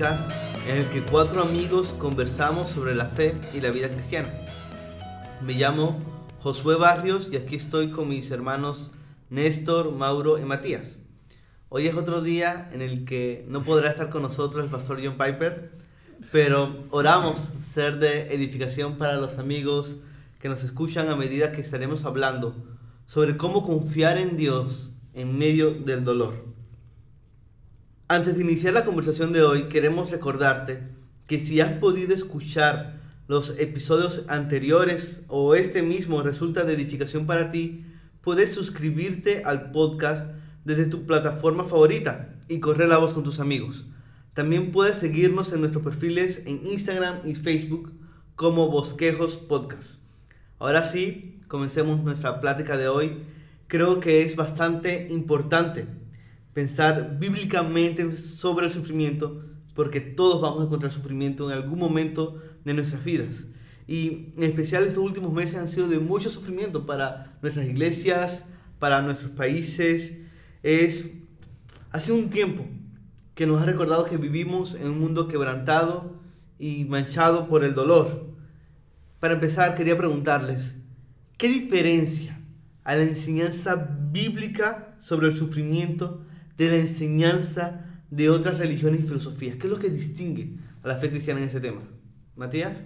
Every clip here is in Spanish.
en el que cuatro amigos conversamos sobre la fe y la vida cristiana. Me llamo Josué Barrios y aquí estoy con mis hermanos Néstor, Mauro y Matías. Hoy es otro día en el que no podrá estar con nosotros el pastor John Piper, pero oramos ser de edificación para los amigos que nos escuchan a medida que estaremos hablando sobre cómo confiar en Dios en medio del dolor. Antes de iniciar la conversación de hoy, queremos recordarte que si has podido escuchar los episodios anteriores o este mismo resulta de edificación para ti, puedes suscribirte al podcast desde tu plataforma favorita y correr la voz con tus amigos. También puedes seguirnos en nuestros perfiles en Instagram y Facebook como Bosquejos Podcast. Ahora sí, comencemos nuestra plática de hoy. Creo que es bastante importante pensar bíblicamente sobre el sufrimiento, porque todos vamos a encontrar sufrimiento en algún momento de nuestras vidas. Y en especial estos últimos meses han sido de mucho sufrimiento para nuestras iglesias, para nuestros países. Es hace un tiempo que nos ha recordado que vivimos en un mundo quebrantado y manchado por el dolor. Para empezar, quería preguntarles, ¿qué diferencia a la enseñanza bíblica sobre el sufrimiento de la enseñanza de otras religiones y filosofías? ¿Qué es lo que distingue a la fe cristiana en ese tema? Matías.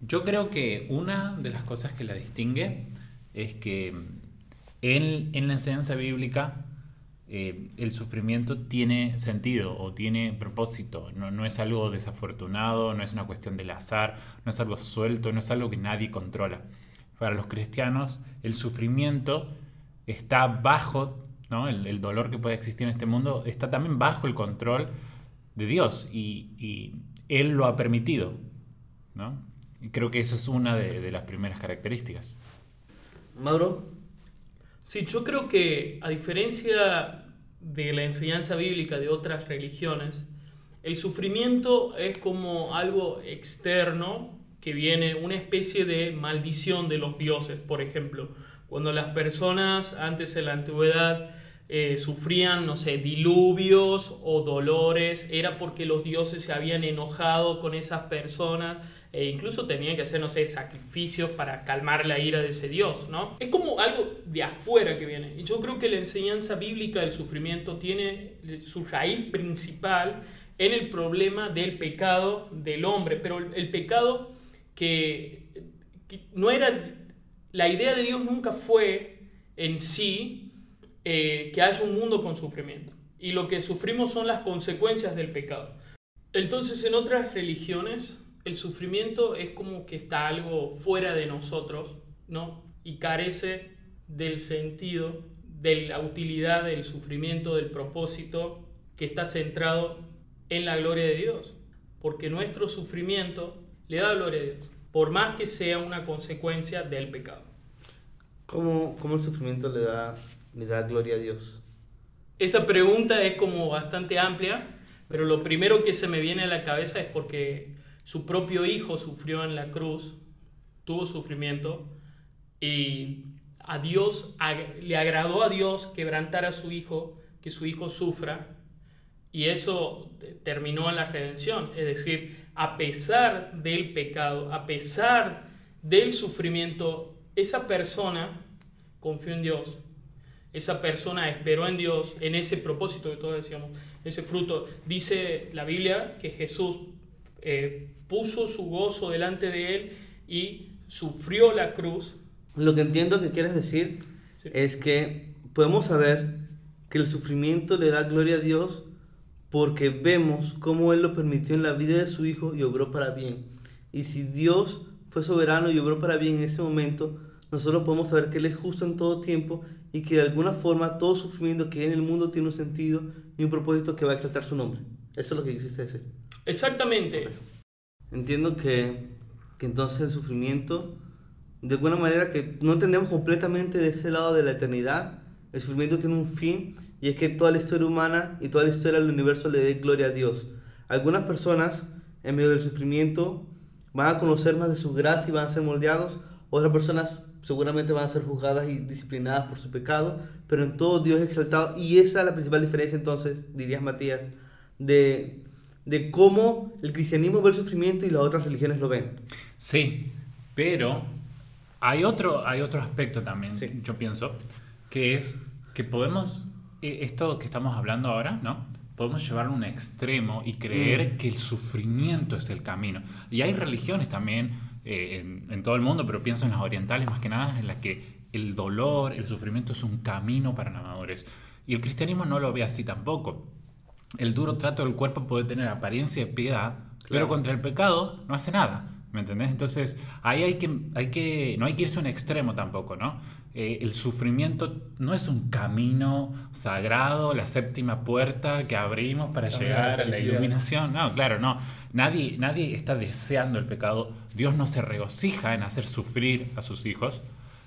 Yo creo que una de las cosas que la distingue es que en, en la enseñanza bíblica eh, el sufrimiento tiene sentido o tiene propósito, no, no, es algo desafortunado, no es una cuestión del azar, no es algo suelto, no es algo que nadie controla. Para los cristianos el sufrimiento está bajo el, dolor que puede existir en este mundo está también bajo el control de Dios y, Él lo ha permitido. ¿no? Y creo que esa es una de, las primeras características. Mauro. Sí, yo creo que a diferencia de la enseñanza bíblica de otras religiones, el sufrimiento es como algo externo que viene, una especie de maldición de los dioses, por ejemplo. Cuando las personas antes en la antigüedad eh, sufrían, no sé, diluvios o dolores, era porque los dioses se habían enojado con esas personas e incluso tenían que hacer, no sé, sacrificios para calmar la ira de ese dios, ¿no? Es como algo de afuera que viene. Yo creo que la enseñanza bíblica del sufrimiento tiene su raíz principal en el problema del pecado del hombre, pero el pecado que no era, la idea de Dios nunca fue en sí eh, que haya un mundo con sufrimiento. Y lo que sufrimos son las consecuencias del pecado. Entonces en otras religiones el sufrimiento es como que está algo fuera de nosotros, ¿no? Y carece del sentido, de la utilidad del sufrimiento, del propósito que está centrado en la gloria de Dios. Porque nuestro sufrimiento le da gloria a Dios, por más que sea una consecuencia del pecado. ¿Cómo, cómo el sufrimiento le da le da gloria a Dios? Esa pregunta es como bastante amplia, pero lo primero que se me viene a la cabeza es porque su propio hijo sufrió en la cruz, tuvo sufrimiento y a Dios le agradó a Dios quebrantar a su hijo, que su hijo sufra y eso terminó en la redención, es decir, a pesar del pecado, a pesar del sufrimiento, esa persona confió en Dios esa persona esperó en Dios, en ese propósito que todos decíamos, ese fruto. Dice la Biblia que Jesús eh, puso su gozo delante de él y sufrió la cruz. Lo que entiendo que quieres decir es que podemos saber que el sufrimiento le da gloria a Dios porque vemos cómo Él lo permitió en la vida de su Hijo y obró para bien. Y si Dios fue soberano y obró para bien en ese momento, nosotros podemos saber que Él es justo en todo tiempo y que de alguna forma todo sufrimiento que hay en el mundo tiene un sentido y un propósito que va a exaltar su nombre. Eso es lo que quisiste decir. Exactamente. Entiendo que, que entonces el sufrimiento, de alguna manera que no entendemos completamente de ese lado de la eternidad, el sufrimiento tiene un fin y es que toda la historia humana y toda la historia del universo le dé gloria a Dios. Algunas personas en medio del sufrimiento van a conocer más de su gracia y van a ser moldeados, otras personas seguramente van a ser juzgadas y disciplinadas por su pecado, pero en todo Dios es exaltado. Y esa es la principal diferencia entonces, dirías Matías, de, de cómo el cristianismo ve el sufrimiento y las otras religiones lo ven. Sí, pero hay otro, hay otro aspecto también, Sí. yo pienso, que es que podemos, eh, esto que estamos hablando ahora, ¿no? Podemos llevarlo a un extremo y creer Mm. que el sufrimiento es el camino. Y hay religiones también eh, en, en todo el mundo, pero pienso en las orientales más que nada, en las que el dolor, el sufrimiento es un camino para la madurez. Y el cristianismo no lo ve así tampoco. El duro trato del cuerpo puede tener apariencia de piedad, pero contra el pecado no hace nada. ¿Me entendés? Entonces, ahí hay que, hay que, no hay que irse a un extremo tampoco, ¿no? Eh, el sufrimiento no es un camino sagrado, la séptima puerta que abrimos para llegar a la iluminación. No, claro, no. Nadie, nadie está deseando el pecado. Dios no se regocija en hacer sufrir a sus hijos.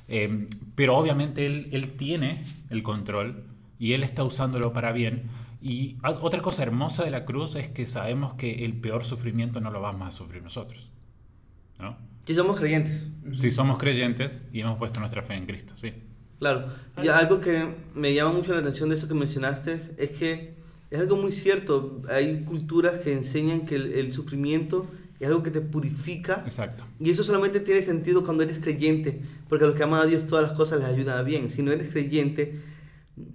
Eh, pero obviamente él, él tiene el control y Él está usándolo para bien. Y otra cosa hermosa de la cruz es que sabemos que el peor sufrimiento no lo vamos a sufrir nosotros. ¿No? Que somos creyentes. Si somos creyentes y hemos puesto nuestra fe en Cristo, sí. Claro, y algo que me llama mucho la atención de eso que mencionaste es que es algo muy cierto. Hay culturas que enseñan que el, el sufrimiento es algo que te purifica Exacto. y eso solamente tiene sentido cuando eres creyente, porque a los que aman a Dios todas las cosas les ayudan a bien. Si no eres creyente,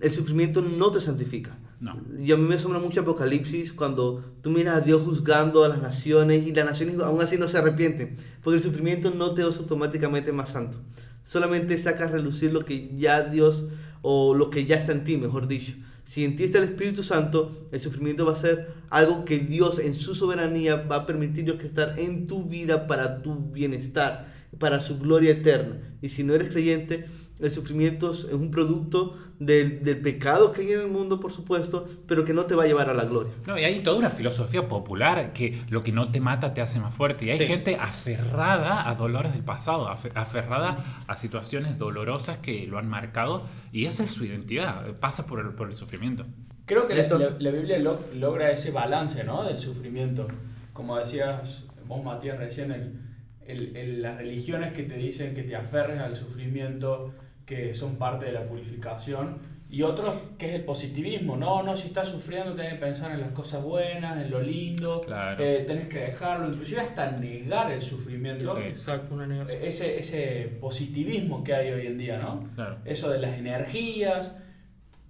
el sufrimiento no te santifica. No. Y a mí me asombra mucho Apocalipsis cuando tú miras a Dios juzgando a las naciones y las naciones aún así no se arrepienten, porque el sufrimiento no te hace automáticamente más santo. Solamente saca a relucir lo que ya Dios o lo que ya está en ti, mejor dicho. Si en ti está el Espíritu Santo, el sufrimiento va a ser algo que Dios en su soberanía va a permitir estar en tu vida para tu bienestar, para su gloria eterna. Y si no eres creyente, el sufrimiento es un producto del, del pecado que hay en el mundo, por supuesto, pero que no te va a llevar a la gloria. No, y hay toda una filosofía popular que lo que no te mata te hace más fuerte. Y hay Sí. gente aferrada a dolores del pasado, afe- aferrada a situaciones dolorosas que lo han marcado. Y esa es su identidad, pasa por el, por el sufrimiento. Creo que la, Eso- la- la Biblia lo- logra ese balance ¿no? del sufrimiento. Como decías vos, Matías, recién, el- el- el- las religiones que te dicen que te aferres al sufrimiento, que son parte de la purificación, y otros que es el positivismo. No, no, si estás sufriendo tenés que pensar en las cosas buenas, en lo lindo, Claro. eh, tenés que dejarlo, inclusive hasta negar el sufrimiento. Sí. Exacto, una negación. Ese, ese positivismo que hay hoy en día, ¿no? Claro. Eso de las energías.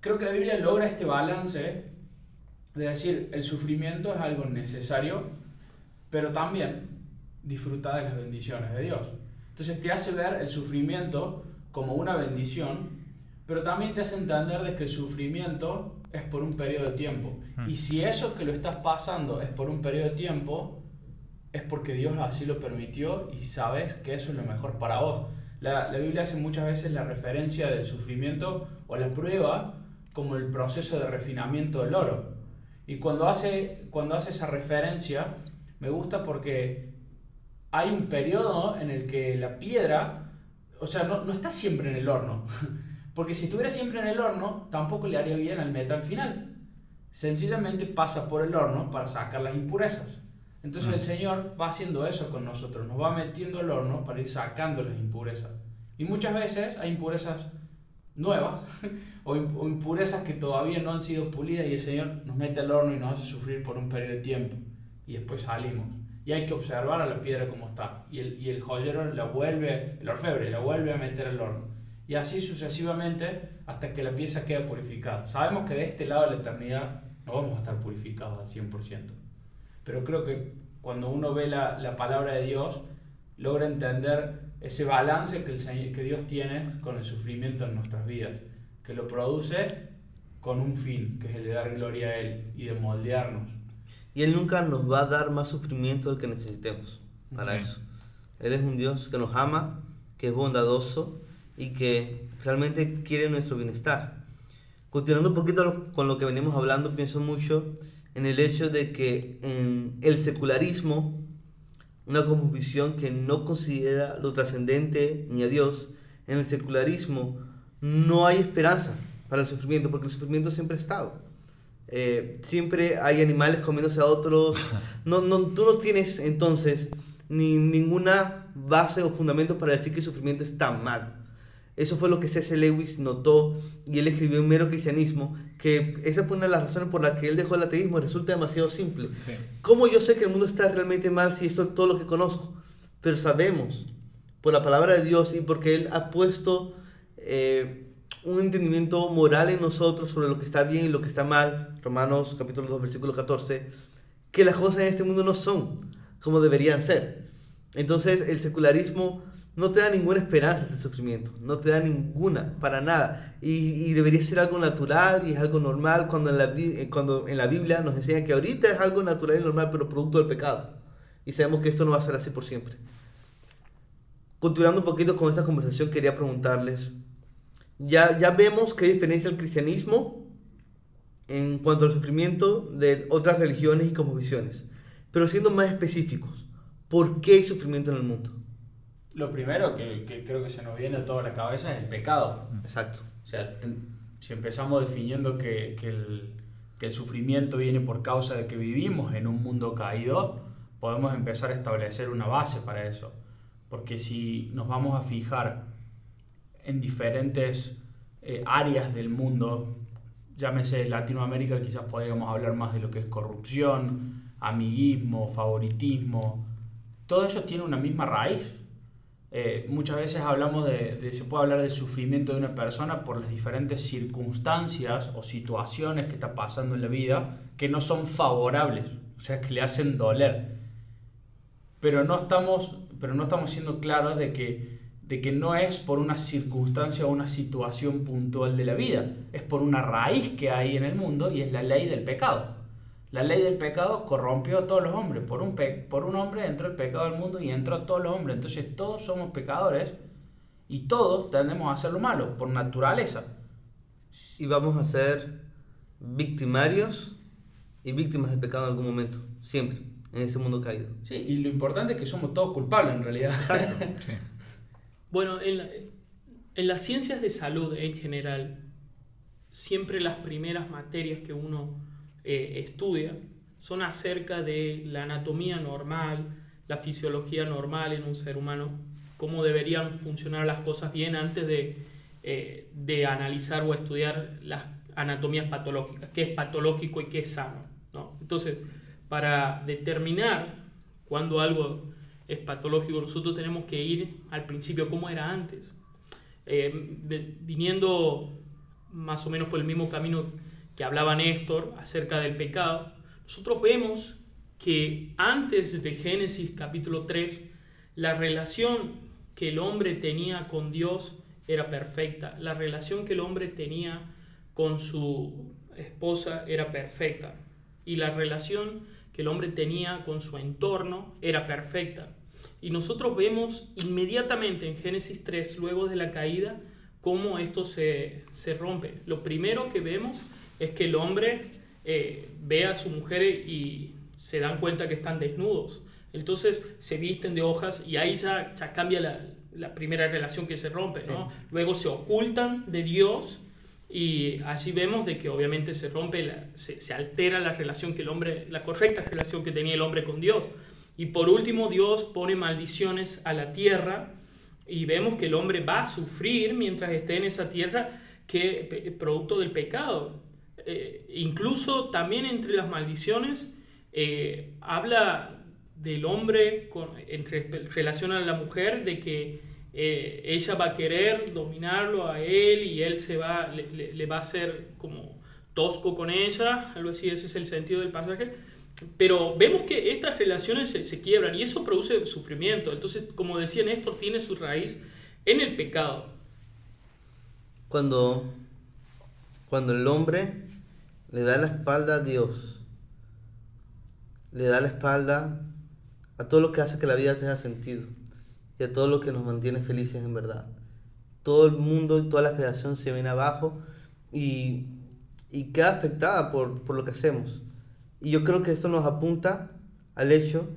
Creo que la Biblia logra este balance de decir el sufrimiento es algo necesario, pero también disfrutar de las bendiciones de Dios. Entonces te hace ver el sufrimiento como una bendición, pero también te hace entender de que el sufrimiento es por un periodo de tiempo. Mm. Y si eso que lo estás pasando es por un periodo de tiempo, es porque Dios así lo permitió y sabes que eso es lo mejor para vos. La, la Biblia hace muchas veces la referencia del sufrimiento o la prueba como el proceso de refinamiento del oro. Y cuando hace, cuando hace esa referencia, me gusta porque hay un periodo en el que la piedra, o sea, no, no está siempre en el horno. Porque si estuviera siempre en el horno, tampoco le haría bien al metal final. Sencillamente pasa por el horno para sacar las impurezas. Entonces el Señor va haciendo eso con nosotros, nos va metiendo al horno para ir sacando las impurezas. Y muchas veces hay impurezas nuevas o impurezas que todavía no han sido pulidas y el Señor nos mete al horno y nos hace sufrir por un periodo de tiempo. Y después salimos. Y hay que observar a la piedra como está. Y el, y el joyero la vuelve, el orfebre la vuelve a meter al horno. Y así sucesivamente hasta que la pieza queda purificada. Sabemos que de este lado de la eternidad no vamos a estar purificados al 100%. Pero creo que cuando uno ve la, la palabra de Dios, logra entender ese balance que, el que Dios tiene con el sufrimiento en nuestras vidas, que lo produce con un fin, que es el de dar gloria a Él y de moldearnos. Y Él nunca nos va a dar más sufrimiento del que necesitemos para Sí. eso. Él es un Dios que nos ama, que es bondadoso y que realmente quiere nuestro bienestar. Continuando un poquito con lo que venimos hablando, pienso mucho en el hecho de que en el secularismo, una cosmovisión que no considera lo trascendente ni a Dios, en el secularismo no hay esperanza para el sufrimiento, porque el sufrimiento siempre ha estado. Eh, siempre hay animales comiéndose a otros. No, no, tú no tienes entonces ni ninguna base o fundamento para decir que el sufrimiento está mal. Eso fue lo que C.S. Lewis notó y él escribió en Mero Cristianismo, que esa fue una de las razones por las que él dejó el ateísmo. Resulta demasiado simple. Sí. ¿Cómo yo sé que el mundo está realmente mal si esto es todo lo que conozco? Pero sabemos por la palabra de Dios y porque Él ha puesto eh, un entendimiento moral en nosotros sobre lo que está bien y lo que está mal. Romanos capítulo 2, versículo 14. Que las cosas en este mundo no son como deberían ser. Entonces el secularismo no te da ninguna esperanza del sufrimiento, no te da ninguna, para nada. Y, debería ser algo natural y es algo normal cuando en, la, eh, cuando en la Biblia nos enseña que ahorita es algo natural y normal, pero producto del pecado. Y sabemos que esto no va a ser así por siempre. Continuando un poquito con esta conversación, quería preguntarles, ya, ya vemos qué diferencia el cristianismo en cuanto al sufrimiento de otras religiones y cosmovisiones, pero siendo más específicos, ¿por qué hay sufrimiento en el mundo? Lo primero que, que creo que se nos viene a toda la cabeza es el pecado. Exacto. O sea, si empezamos definiendo que, que el, que el sufrimiento viene por causa de que vivimos en un mundo caído, podemos empezar a establecer una base para eso. Porque si nos vamos a fijar en diferentes eh, áreas del mundo, llámese Latinoamérica, quizás podríamos hablar más de lo que es corrupción, amiguismo, favoritismo, todo eso tiene una misma raíz. Eh, muchas veces hablamos de, de- se puede hablar del sufrimiento de una persona por las diferentes circunstancias o situaciones que está pasando en la vida que no son favorables, o sea, que le hacen doler. Pero no estamos, pero no estamos siendo claros de que, de que no es por una circunstancia o una situación puntual de la vida, es por una raíz que hay en el mundo y es la ley del pecado. La ley del pecado corrompió a todos los hombres. Por un, pe- por un hombre entró el pecado al mundo y entró a todos los hombres. Entonces todos somos pecadores y todos tendemos a hacer lo malo por naturaleza. Y vamos a ser victimarios y víctimas del pecado en algún momento, siempre, en este mundo caído. Sí, y lo importante es que somos todos culpables en realidad. Exacto. Sí. Bueno, en, la- en las ciencias de salud en general, siempre las primeras materias que uno eh, estudia son acerca de la anatomía normal, la fisiología normal en un ser humano, cómo deberían funcionar las cosas bien antes de, eh, de analizar o estudiar las anatomías patológicas, qué es patológico y qué es sano. ¿no? Entonces, para determinar cuando algo es patológico, nosotros tenemos que ir al principio, cómo era antes. Eh, viniendo más o menos por el mismo camino que hablaba Néstor acerca del pecado, nosotros vemos que antes de Génesis capítulo 3, la relación que el hombre tenía con Dios era perfecta. La relación que el hombre tenía con su esposa era perfecta. Y la relación que el hombre tenía con su entorno era perfecta. Y nosotros vemos inmediatamente en Génesis 3, luego de la caída, cómo esto se, se rompe. Lo primero que vemos es que el hombre eh, ve a su mujer y se dan cuenta que están desnudos. Entonces se visten de hojas y ahí ya, ya cambia la, la primera relación que se rompe. ¿no? Luego se ocultan de Dios y así vemos de que obviamente se rompe, la- se, se altera la relación que el hombre, la correcta relación que tenía el hombre con Dios. Y por último, Dios pone maldiciones a la tierra y vemos que el hombre va a sufrir mientras esté en esa tierra que producto del pecado. Eh, incluso también entre las maldiciones eh, habla del hombre con, en re- relación a la mujer de que eh, ella va a querer dominarlo a él y él se va le, le- va a hacer como tosco con ella algo así ese es el sentido del pasaje pero vemos que estas relaciones se, quiebran y eso produce sufrimiento entonces como decía Néstor tiene su raíz en el pecado Cuando, cuando el hombre le da la espalda a Dios, le da la espalda a todo lo que hace que la vida tenga sentido y a todo lo que nos mantiene felices en verdad. Todo el mundo y toda la creación se viene abajo y, y queda afectada por, por lo que hacemos. Y yo creo que esto nos apunta al hecho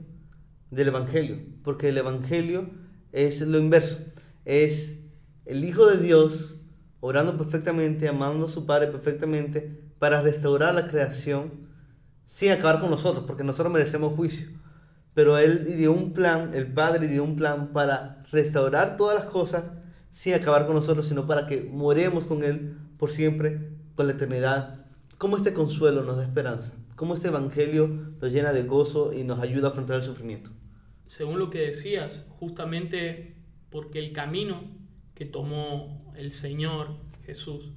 del Evangelio, porque el Evangelio es lo inverso, es el Hijo de Dios orando perfectamente, amando a su Padre perfectamente para restaurar la creación sin acabar con nosotros, porque nosotros merecemos juicio. Pero Él dio un plan, el Padre dio un plan para restaurar todas las cosas sin acabar con nosotros, sino para que moremos con Él por siempre, con la eternidad. ¿Cómo este consuelo nos da esperanza? ¿Cómo este Evangelio nos llena de gozo y nos ayuda a afrontar el sufrimiento? Según lo que decías, justamente porque el camino que tomó el Señor Jesús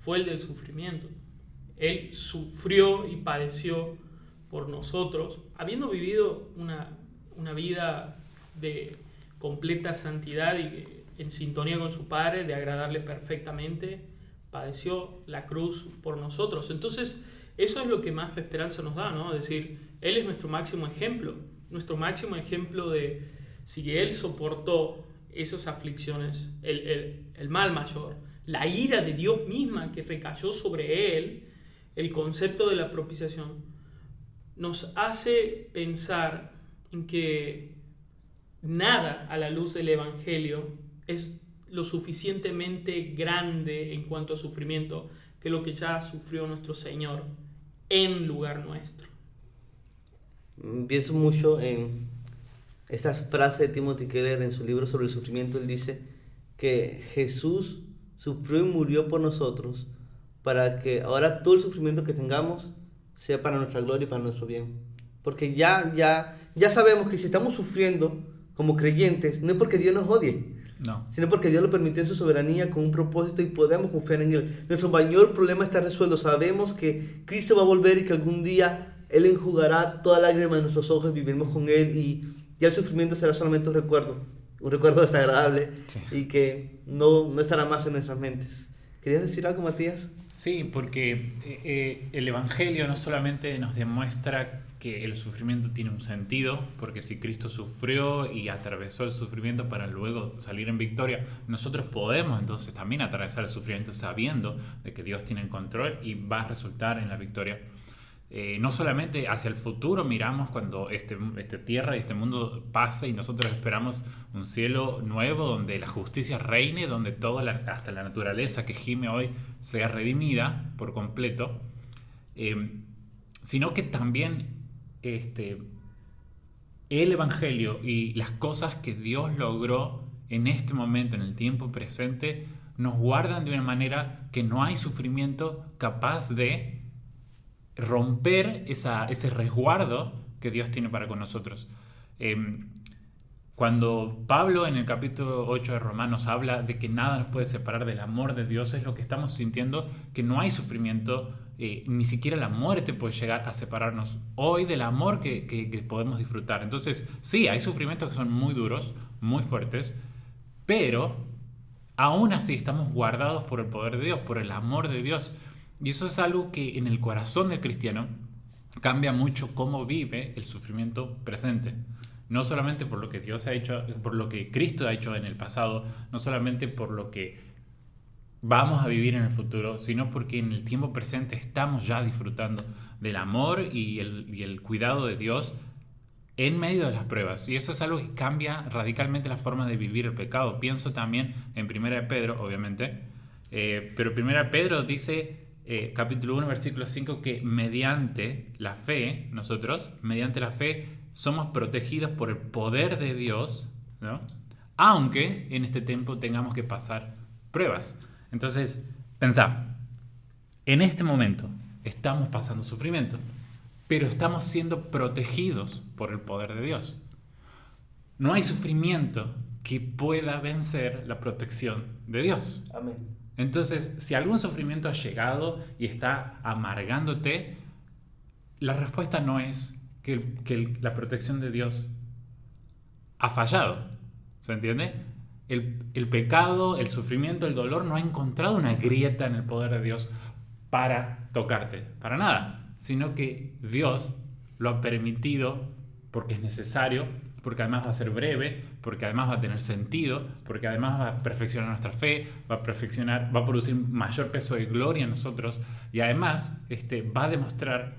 fue el del sufrimiento. Él sufrió y padeció por nosotros, habiendo vivido una, una vida de completa santidad y en sintonía con su Padre, de agradarle perfectamente, padeció la cruz por nosotros. Entonces, eso es lo que más esperanza nos da, ¿no? Es decir, Él es nuestro máximo ejemplo, nuestro máximo ejemplo de si Él soportó esas aflicciones, el, el, el mal mayor, la ira de Dios misma que recayó sobre Él, el concepto de la propiciación, nos hace pensar en que nada a la luz del Evangelio es lo suficientemente grande en cuanto a sufrimiento que lo que ya sufrió nuestro Señor en lugar nuestro. Mm, pienso mucho en estas frases de Timothy Keller en su libro sobre el sufrimiento. Él dice que Jesús sufrió y murió por nosotros para que ahora todo el sufrimiento que tengamos sea para nuestra gloria y para nuestro bien. Porque ya, ya, ya sabemos que si estamos sufriendo como creyentes, no es porque Dios nos odie, No. sino porque Dios lo permitió en su soberanía con un propósito y podemos confiar en Él. Nuestro mayor problema está resuelto. Sabemos que Cristo va a volver y que algún día Él enjugará toda lágrima de nuestros ojos, viviremos con Él y ya el sufrimiento será solamente un recuerdo, un recuerdo desagradable Sí. y que no, no estará más en nuestras mentes. ¿Querías decir algo, Matías? Sí, porque eh, eh, el Evangelio no solamente nos demuestra que el sufrimiento tiene un sentido, porque si Cristo sufrió y atravesó el sufrimiento para luego salir en victoria, nosotros podemos entonces también atravesar el sufrimiento sabiendo de que Dios tiene el control y va a resultar en la victoria. Eh, no solamente hacia el futuro miramos cuando este, esta tierra y este mundo pase y nosotros esperamos un cielo nuevo donde la justicia reine, donde toda la, hasta la naturaleza que gime hoy sea redimida por completo, eh, sino que también este, el Evangelio y las cosas que Dios logró en este momento, en el tiempo presente, nos guardan de una manera que no hay sufrimiento capaz de romper ese resguardo que Dios tiene para con nosotros. Eh, cuando Pablo en el capítulo 8 de Romanos habla de que nada nos puede separar del amor de Dios, es lo que estamos sintiendo, que no hay sufrimiento, eh, ni siquiera la muerte puede llegar a separarnos hoy del amor que- que podemos disfrutar. Entonces, sí, hay sufrimientos que son muy duros, muy fuertes, pero aún así estamos guardados por el poder de Dios, por el amor de Dios. Y eso es algo que en el corazón del cristiano cambia mucho cómo vive el sufrimiento presente. No solamente por lo que Dios ha hecho, por lo que Cristo ha hecho en el pasado, no solamente por lo que vamos a vivir en el futuro, sino porque en el tiempo presente estamos ya disfrutando del amor y el, y el cuidado de Dios en medio de las pruebas. Y eso es algo que cambia radicalmente la forma de vivir el pecado. Pienso también en 1 de Pedro, obviamente, eh, pero 1 de Pedro dice, eh, capítulo 1, versículo 5, que mediante la fe, nosotros, mediante la fe, somos protegidos por el poder de Dios, ¿no? aunque en este tiempo tengamos que pasar pruebas. Entonces, pensá, en este momento estamos pasando sufrimiento, pero estamos siendo protegidos por el poder de Dios. No hay sufrimiento que pueda vencer la protección de Dios. Amén. Entonces, si algún sufrimiento ha llegado y está amargándote, la respuesta no es que, la protección de Dios ha fallado. ¿Se entiende? El, el pecado, el sufrimiento, el dolor no ha encontrado una grieta en el poder de Dios para tocarte, para nada, sino que Dios lo ha permitido porque es necesario, porque además va a ser breve, porque además va a tener sentido, porque además va a perfeccionar nuestra fe, va a perfeccionar, va a producir mayor peso de gloria en nosotros y además este, va a demostrar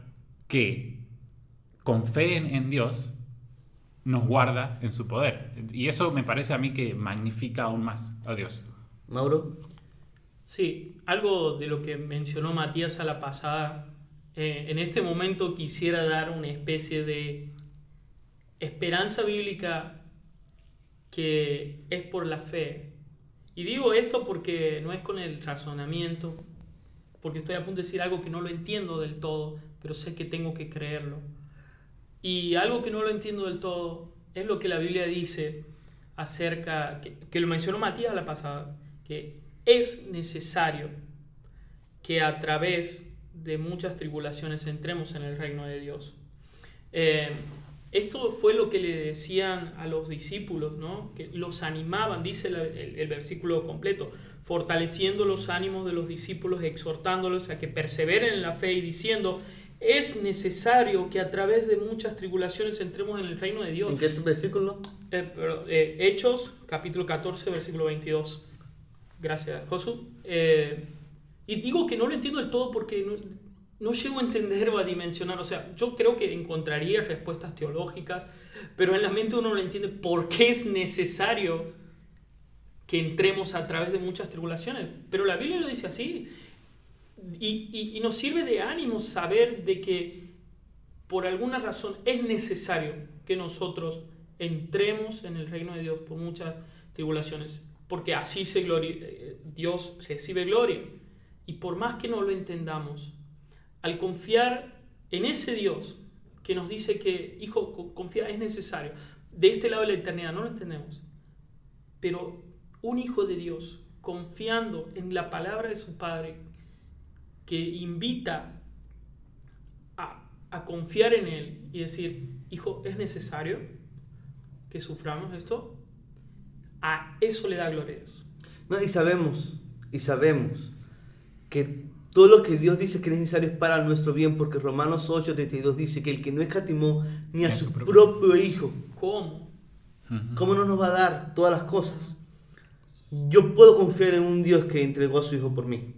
que con fe en, en Dios nos guarda en su poder. Y eso me parece a mí que magnifica aún más a Dios. Mauro, Sí, algo de lo que mencionó Matías a la pasada, eh, en este momento quisiera dar una especie de esperanza bíblica que es por la fe y digo esto porque no es con el razonamiento, porque estoy a punto de decir algo que no lo entiendo del todo, pero sé que tengo que creerlo. Y algo que no lo entiendo del todo es lo que la Biblia dice acerca, que, que lo mencionó Matías la pasada, que es necesario que a través de muchas tribulaciones entremos en el reino de Dios. Eh, esto fue lo que le decían a los discípulos, ¿no? que los animaban, dice el, el, versículo completo, fortaleciendo los ánimos de los discípulos, exhortándolos a que perseveren en la fe y diciendo, es necesario que a través de muchas tribulaciones entremos en el reino de Dios. ¿En qué versículo? Eh, eh, Hechos, capítulo 14, versículo 22. Gracias, Josu. Eh, y digo que no lo entiendo del todo porque no, llego a entender o a dimensionar. O sea, yo creo que encontraría respuestas teológicas, pero en la mente uno no entiende por qué es necesario que entremos a través de muchas tribulaciones. Pero la Biblia lo dice así. Y, y, nos sirve de ánimo saber de que por alguna razón es necesario que nosotros entremos en el reino de Dios por muchas tribulaciones, porque así se gloria, eh, Dios recibe gloria. Y por más que no lo entendamos, al confiar en ese Dios que nos dice que, hijo, confía, es necesario, de este lado de la eternidad, no lo entendemos, pero un hijo de Dios confiando en la palabra de su Padre, que invita a, confiar en Él y decir, hijo, es necesario que suframos esto, a eso le da gloria a. No, y sabemos, y sabemos que todo lo que Dios dice que es necesario es para nuestro bien, porque Romanos 8:32 dice que el que no escatimó ni a su propio hijo, ¿cómo? ¿Cómo no nos va a dar todas las cosas? Yo puedo confiar en un Dios que entregó a su hijo por mí,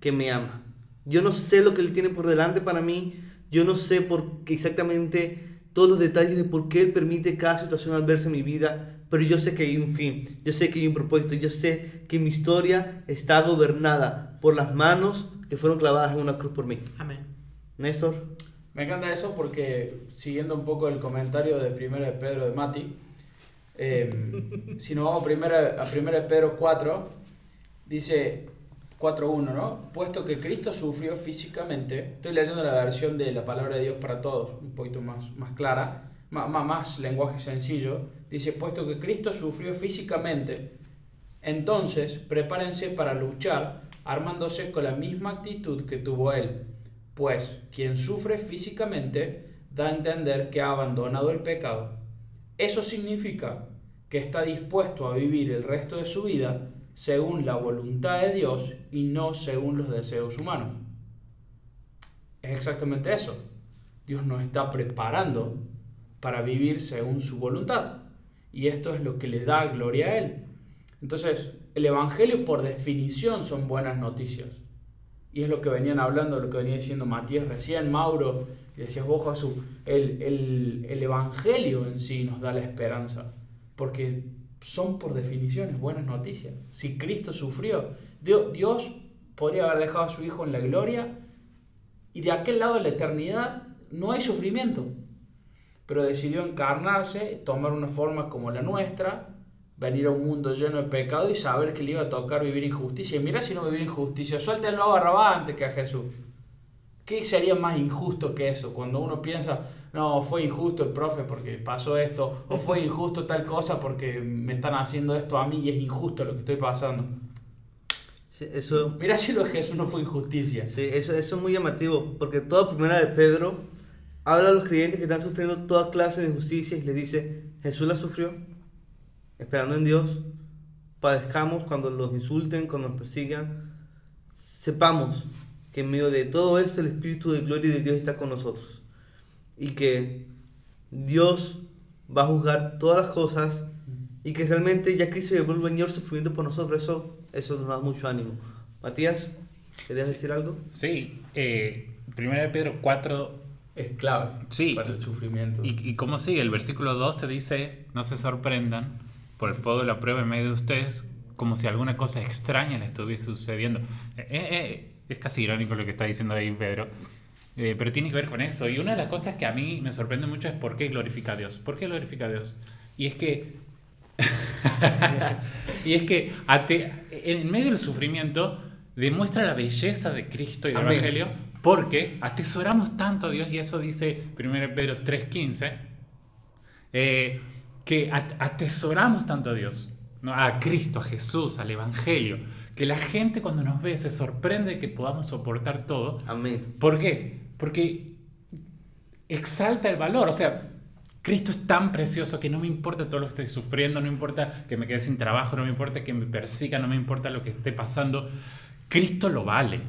que me ama. Yo no sé lo que Él tiene por delante para mí, yo no sé por qué exactamente todos los detalles de por qué Él permite cada situación adversa en mi vida, pero yo sé que hay un fin, yo sé que hay un propósito, yo sé que mi historia está gobernada por las manos que fueron clavadas en una cruz por mí. Amén. Néstor. Me encanta eso porque, siguiendo un poco el comentario de 1 de Pedro de Mati, eh, si nos vamos primero a 1 de Pedro 4, dice 4.1, ¿no? Puesto que Cristo sufrió físicamente, estoy leyendo la versión de la palabra de Dios para todos, un poquito más, más clara, más, más lenguaje sencillo, dice, puesto que Cristo sufrió físicamente, entonces prepárense para luchar armándose con la misma actitud que tuvo él, pues quien sufre físicamente da a entender que ha abandonado el pecado. Eso significa que está dispuesto a vivir el resto de su vida según la voluntad de Dios y no según los deseos humanos. Es exactamente eso. Dios nos está preparando para vivir según su voluntad. Y esto es lo que le da gloria a Él. Entonces, el Evangelio por definición son buenas noticias. Y es lo que venían hablando, lo que venía diciendo Matías recién, Mauro, y decías vos, Jesús, el, el, el Evangelio en sí nos da la esperanza. Porque son por definición buenas noticias. Si Cristo sufrió, Dios podría haber dejado a su Hijo en la gloria y de aquel lado de la eternidad no hay sufrimiento. Pero decidió encarnarse, tomar una forma como la nuestra, venir a un mundo lleno de pecado y saber que le iba a tocar vivir injusticia. Y mira si no vivir injusticia, suéltenlo a Barrabás antes que a Jesús. ¿Qué sería más injusto que eso? Cuando uno piensa, no, fue injusto el profe porque pasó esto, o fue injusto tal cosa porque me están haciendo esto a mí y es injusto lo que estoy pasando. Sí, eso, Mira si lo que Jesús no fue injusticia. Sí, eso, eso es muy llamativo, porque toda primera de Pedro habla a los creyentes que están sufriendo toda clase de injusticias y les dice, Jesús la sufrió, esperando en Dios, padezcamos cuando los insulten, cuando nos persigan, sepamos que en medio de todo esto el Espíritu de gloria de Dios está con nosotros y que Dios va a juzgar todas las cosas y que realmente ya Cristo llevó el Señor sufriendo por nosotros, eso, eso nos da mucho ánimo. Matías, ¿querías Sí. decir algo? Sí, eh, 1 de Pedro 4, Es clave Sí. para el sufrimiento. y, y cómo sigue, el versículo 12 dice, no se sorprendan por el fuego de la prueba en medio de ustedes, como si alguna cosa extraña le estuviese sucediendo. Eh, eh, es casi irónico lo que está diciendo ahí Pedro, eh, pero tiene que ver con eso. Y una de las cosas que a mí me sorprende mucho es por qué glorifica a Dios. ¿Por qué glorifica a Dios? Y es que y es que ate- en medio del sufrimiento demuestra la belleza de Cristo y del Amén. Evangelio porque atesoramos tanto a Dios y eso dice 1 Pedro 3.15 eh, que at- atesoramos tanto a Dios, ¿no? a Cristo, a Jesús, al Evangelio, que la gente cuando nos ve se sorprende de que podamos soportar todo. Amén. ¿Por qué? Porque exalta el valor, o sea, Cristo es tan precioso que no me importa todo lo que estoy sufriendo, no me importa que me quede sin trabajo, no me importa que me persiga, no me importa lo que esté pasando. Cristo lo vale.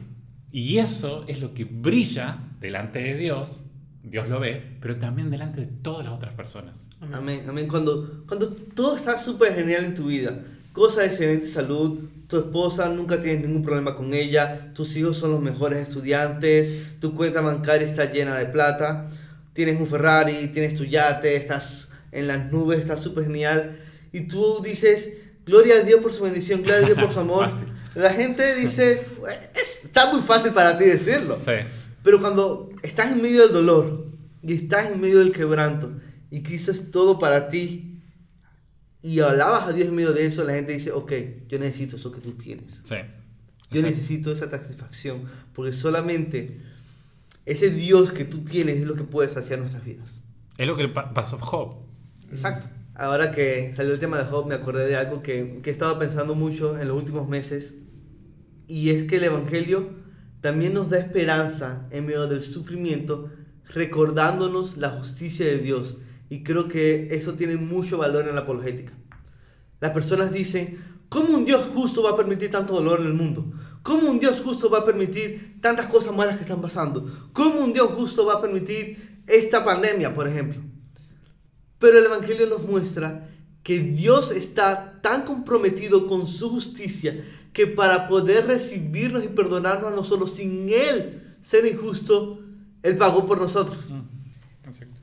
Y eso es lo que brilla delante de Dios, Dios lo ve, pero también delante de todas las otras personas. Amén, amén. Cuando, cuando todo está súper genial en tu vida, cosa de excelente salud, tu esposa nunca tienes ningún problema con ella, tus hijos son los mejores estudiantes, tu cuenta bancaria está llena de plata, tienes un Ferrari, tienes tu yate, estás en las nubes, estás súper genial, y tú dices, gloria a Dios por su bendición, gloria a Dios por su amor. La gente dice, "Es- está muy fácil para ti decirlo. Sí. Pero cuando estás en medio del dolor y estás en medio del quebranto y Cristo es todo para ti y alabas a Dios en medio de eso, la gente dice, ok, yo necesito eso que tú tienes. Sí. Yo necesito esa satisfacción porque solamente ese Dios que tú tienes es lo que puede saciar nuestras vidas. Es lo que pasó a Job. Exacto. Ahora que salió el tema de Job, me acordé de algo que, que he estado pensando mucho en los últimos meses. Y es que el Evangelio también nos da esperanza en medio del sufrimiento, recordándonos la justicia de Dios. Y creo que eso tiene mucho valor en la apologética. Las personas dicen, ¿cómo un Dios justo va a permitir tanto dolor en el mundo? ¿Cómo un Dios justo va a permitir tantas cosas malas que están pasando? ¿Cómo un Dios justo va a permitir esta pandemia, por ejemplo? Pero el Evangelio nos muestra que Dios está tan comprometido con su justicia que para poder recibirnos y perdonarnos a nosotros sin Él ser injusto, Él pagó por nosotros. Mm, Exacto.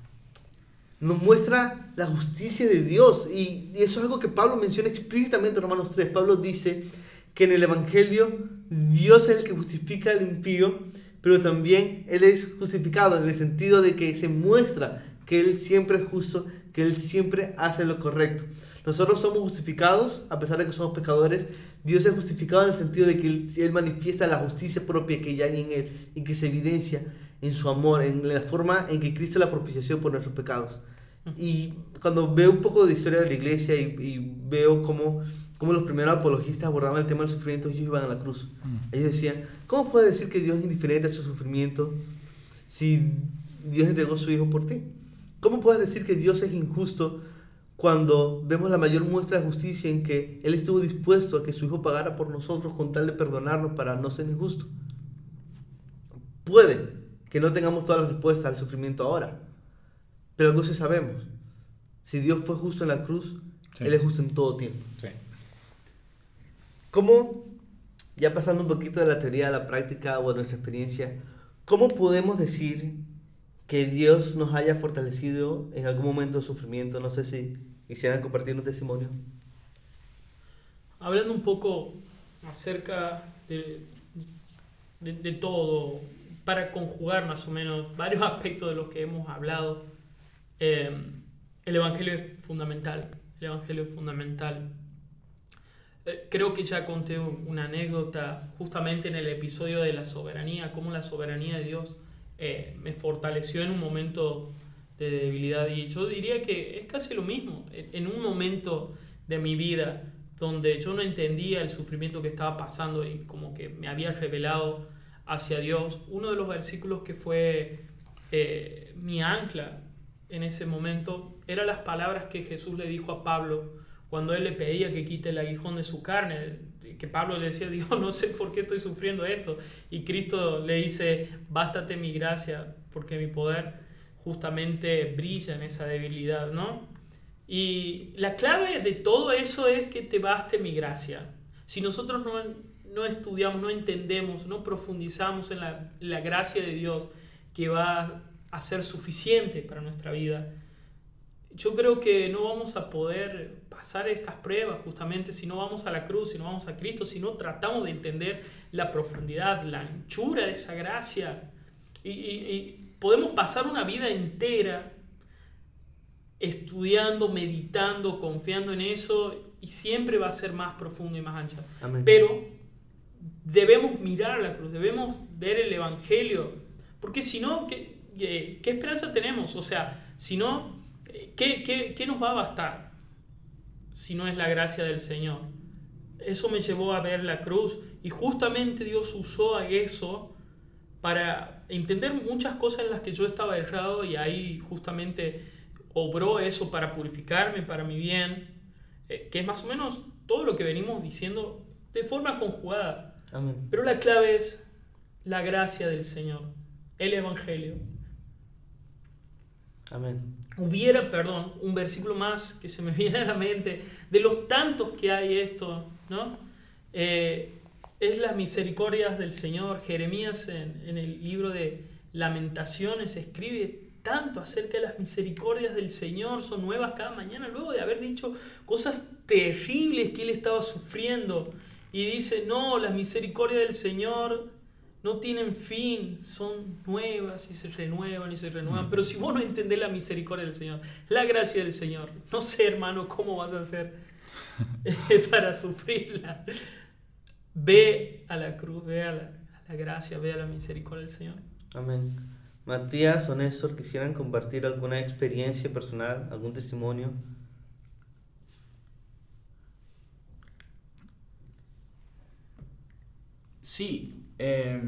Nos muestra la justicia de Dios y, y eso es algo que Pablo menciona explícitamente en Romanos 3. Pablo dice que en el Evangelio Dios es el que justifica al impío, pero también Él es justificado en el sentido de que se muestra que Él siempre es justo, que Él siempre hace lo correcto. Nosotros somos justificados, a pesar de que somos pecadores, Dios es justificado en el sentido de que Él, Él manifiesta la justicia propia que ya hay en Él y que se evidencia en su amor, en la forma en que Cristo la propiciación por nuestros pecados. Y cuando veo un poco de historia de la iglesia y, y veo cómo, cómo los primeros apologistas abordaban el tema del sufrimiento, ellos iban a la cruz. Mm. Ellos decían, ¿cómo puede decir que Dios es indiferente a su sufrimiento si Dios entregó a su Hijo por ti? ¿Cómo puedes decir que Dios es injusto cuando vemos la mayor muestra de justicia en que Él estuvo dispuesto a que su Hijo pagara por nosotros con tal de perdonarnos para no ser injusto? Puede que no tengamos todas las respuestas al sufrimiento ahora, pero algo sí sabemos. Si Dios fue justo en la cruz, Sí. Él es justo en todo tiempo. Sí. ¿Cómo, ya pasando un poquito de la teoría a la práctica o a nuestra experiencia, cómo podemos decir que Dios nos haya fortalecido en algún momento de sufrimiento? No sé si quisieran compartir un testimonio. Hablando un poco acerca de, de, todo, para conjugar más o menos varios aspectos de los que hemos hablado, eh, el Evangelio es fundamental. El Evangelio es fundamental. Eh, creo que ya conté una anécdota justamente en el episodio de la soberanía, cómo la soberanía de Dios eh, me fortaleció en un momento de debilidad. Y yo diría que es casi lo mismo. En, un momento de mi vida donde yo no entendía el sufrimiento que estaba pasando y como que me había revelado hacia Dios, uno de los versículos que fue eh, mi ancla en ese momento eran las palabras que Jesús le dijo a Pablo cuando él le pedía que quite el aguijón de su carne, que Pablo le decía, Dios, no sé por qué estoy sufriendo esto. Y Cristo le dice, bástate mi gracia, porque mi poder justamente brilla en esa debilidad, ¿no? Y la clave de todo eso es que te baste mi gracia. Si nosotros no, no estudiamos, no entendemos, no profundizamos en la, la gracia de Dios que va a ser suficiente para nuestra vida, yo creo que no vamos a poder pasar estas pruebas justamente si no vamos a la cruz, si no vamos a Cristo, si no tratamos de entender la profundidad, la anchura de esa gracia. Y, y- y podemos pasar una vida entera estudiando, meditando, confiando en eso y siempre va a ser más profundo y más ancha. Amén. Pero debemos mirar la cruz, debemos ver el Evangelio, porque si no, ¿qué, qué, qué esperanza tenemos? O sea, si no, ¿qué, qué, qué nos va a bastar si no es la gracia del Señor? Eso me llevó a ver la cruz y justamente Dios usó a eso para entender muchas cosas en las que yo estaba errado y ahí justamente obró eso para purificarme, para mi bien, eh, que es más o menos todo lo que venimos diciendo de forma conjugada. Amén. Pero la clave es la gracia del Señor, el Evangelio. Amén. Hubiera, perdón, un versículo más que se me viene a la mente, de los tantos que hay esto, ¿no? Eh, es las misericordias del Señor. Jeremías en, en el libro de Lamentaciones escribe tanto acerca de las misericordias del Señor, son nuevas cada mañana, luego de haber dicho cosas terribles que él estaba sufriendo. Y dice, no, las misericordias del Señor no tienen fin, son nuevas y se renuevan y se renuevan. Mm. Pero si vos no entendés la misericordia del Señor, la gracia del Señor, no sé, hermano, cómo vas a hacer para sufrirla. Ve a la cruz, ve a la, a la gracia, ve a la misericordia del Señor. Amén. Matías o Néstor, ¿quisieran compartir alguna experiencia personal, algún testimonio? Sí. eh,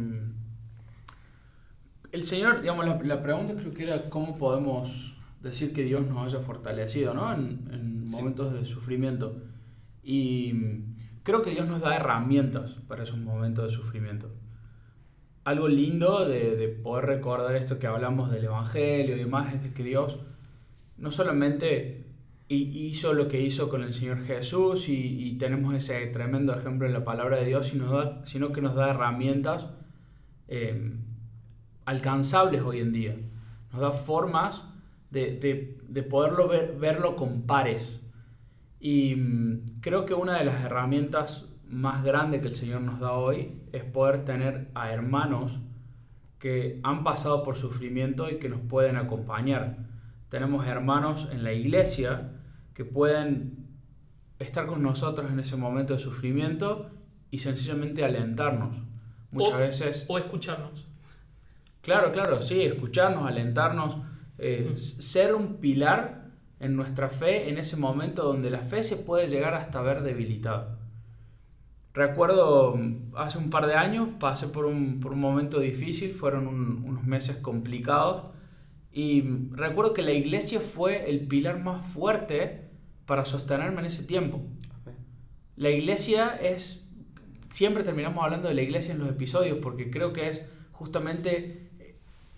el Señor, digamos, la, la pregunta creo que era cómo podemos decir que Dios nos haya fortalecido, ¿no? En, en Sí. momentos de sufrimiento. Y mm, creo que Dios nos da herramientas para esos momentos de sufrimiento. Algo lindo de, de poder recordar esto que hablamos del Evangelio y demás es de que Dios no solamente hi- hizo lo que hizo con el Señor Jesús y, y tenemos ese tremendo ejemplo en la palabra de Dios, sino, sino que nos da herramientas eh, alcanzables hoy en día. Nos da formas de, de- de poderlo ver, verlo con pares. Y mm, creo que una de las herramientas más grandes que el Señor nos da hoy es poder tener a hermanos que han pasado por sufrimiento y que nos pueden acompañar. Tenemos hermanos en la iglesia que pueden estar con nosotros en ese momento de sufrimiento y sencillamente alentarnos. Muchas o, veces... o escucharnos. Claro, claro, sí, escucharnos, alentarnos, eh, Ujú. s- ser un pilar en nuestra fe en ese momento donde la fe se puede llegar hasta ver debilitada. Recuerdo mm, hace un par de años pasé por un, por un momento difícil, fueron un- unos meses complicados y mm, recuerdo que la iglesia fue el pilar más fuerte para sostenerme en ese tiempo. La iglesia es, siempre terminamos hablando de la iglesia en los episodios porque creo que es justamente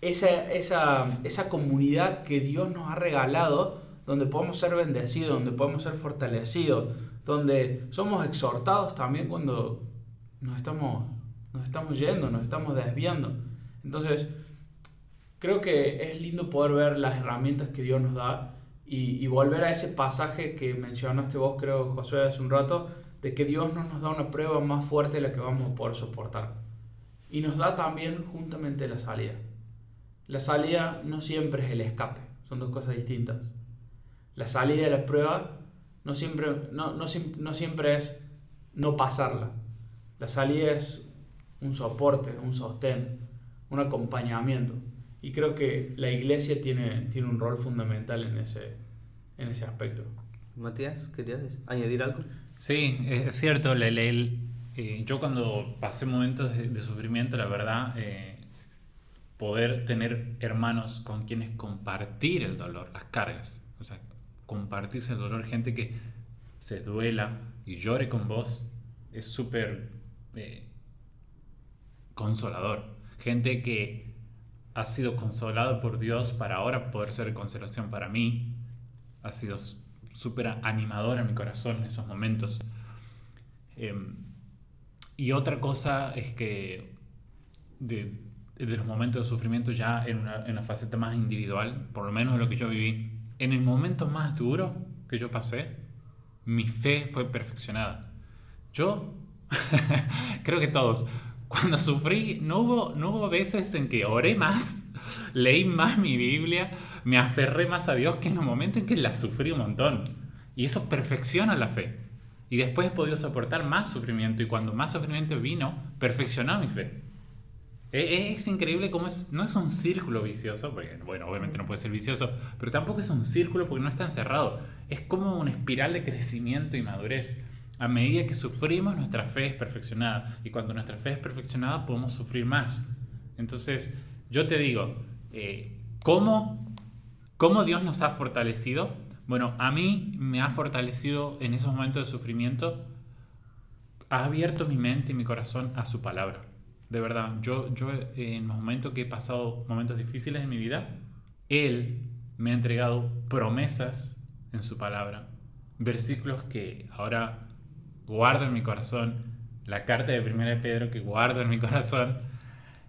esa, esa, esa comunidad que Dios nos ha regalado donde podemos ser bendecidos, donde podemos ser fortalecidos, donde somos exhortados también cuando nos estamos, nos estamos yendo, nos estamos desviando. Entonces, creo que es lindo poder ver las herramientas que Dios nos da y, volver a ese pasaje que mencionaste vos, creo, Josué, hace un rato, de que Dios no nos da una prueba más fuerte de la que vamos a poder soportar. Y nos da también juntamente la salida. La salida no siempre es el escape, son dos cosas distintas. La salida de la prueba no siempre, no, no siempre es no pasarla. La salida es un soporte, un sostén, un acompañamiento. Y creo que la iglesia tiene, tiene un rol fundamental en ese, en ese aspecto. Matías, ¿querías añadir algo? Sí, es cierto. le- le- el- eh, yo cuando pasé momentos de, de sufrimiento, la verdad, eh, poder tener hermanos con quienes compartir el dolor, las cargas, o sea, compartirse el dolor, gente que se duela y llore con vos, es súper eh, consolador. Gente que ha sido consolado por Dios para ahora poder ser consolación para mí, ha sido súper animador en mi corazón en esos momentos. Em, y otra cosa es que de, de los momentos de sufrimiento ya en una, en una faceta más individual, por lo menos de lo que yo viví, en el momento más duro que yo pasé, mi fe fue perfeccionada. Yo, creo que todos, Cuando sufrí, no hubo, no hubo veces en que oré más, leí más mi Biblia, me aferré más a Dios que en los momentos en que la sufrí un montón. Y eso perfecciona la fe. Y después he podido soportar más sufrimiento y cuando más sufrimiento vino, perfeccionó mi fe. E, es, increíble cómo es, no es un círculo vicioso, porque bueno, obviamente no puede ser vicioso, pero tampoco es un círculo porque no está encerrado. Es como una espiral de crecimiento y madurez. A medida que sufrimos, nuestra fe es perfeccionada. Y cuando nuestra fe es perfeccionada, podemos sufrir más. Entonces, yo te digo, eh, ¿cómo, ¿cómo Dios nos ha fortalecido? Bueno, a mí me ha fortalecido en esos momentos de sufrimiento, ha abierto mi mente y mi corazón a su palabra. De verdad, yo, yo en los momentos que he pasado momentos difíciles en mi vida, Él me ha entregado promesas en su palabra, versículos que ahora guardo en mi corazón, la carta de primera de Pedro que guardo en mi corazón,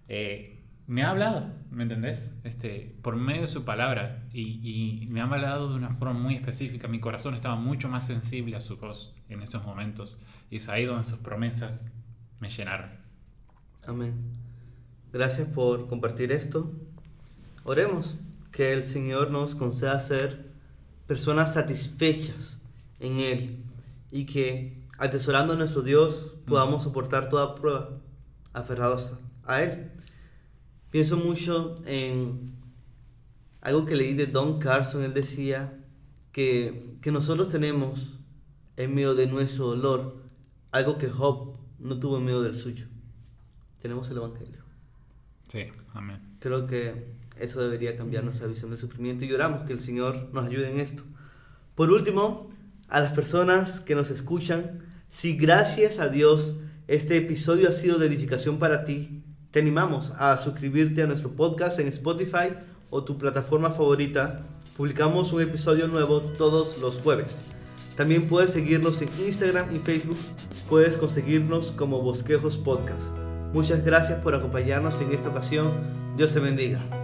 eh, me ha hablado, ¿me entendés? Este, por medio de su palabra y, me ha hablado de una forma muy específica. Mi corazón estaba mucho más sensible a su voz en esos momentos y es ahí donde sus promesas me llenaron. Amén. Gracias por compartir esto. Oremos que el Señor nos conceda ser personas satisfechas en Él y que atesorando a nuestro Dios, podamos soportar toda prueba, aferrados a Él. Pienso mucho en algo que leí de Don Carson, él decía que, que nosotros tenemos en medio de nuestro dolor algo que Job no tuvo en medio del suyo. Tenemos el Evangelio. Sí, amén. Creo que eso debería cambiar nuestra visión del sufrimiento y oramos que el Señor nos ayude en esto. Por último, a las personas que nos escuchan, si gracias a Dios este episodio ha sido de edificación para ti, te animamos a suscribirte a nuestro podcast en Spotify o tu plataforma favorita. Publicamos un episodio nuevo todos los jueves. También puedes seguirnos en Instagram y Facebook. Puedes conseguirnos como Bosquejos Podcast. Muchas gracias por acompañarnos en esta ocasión. Dios te bendiga.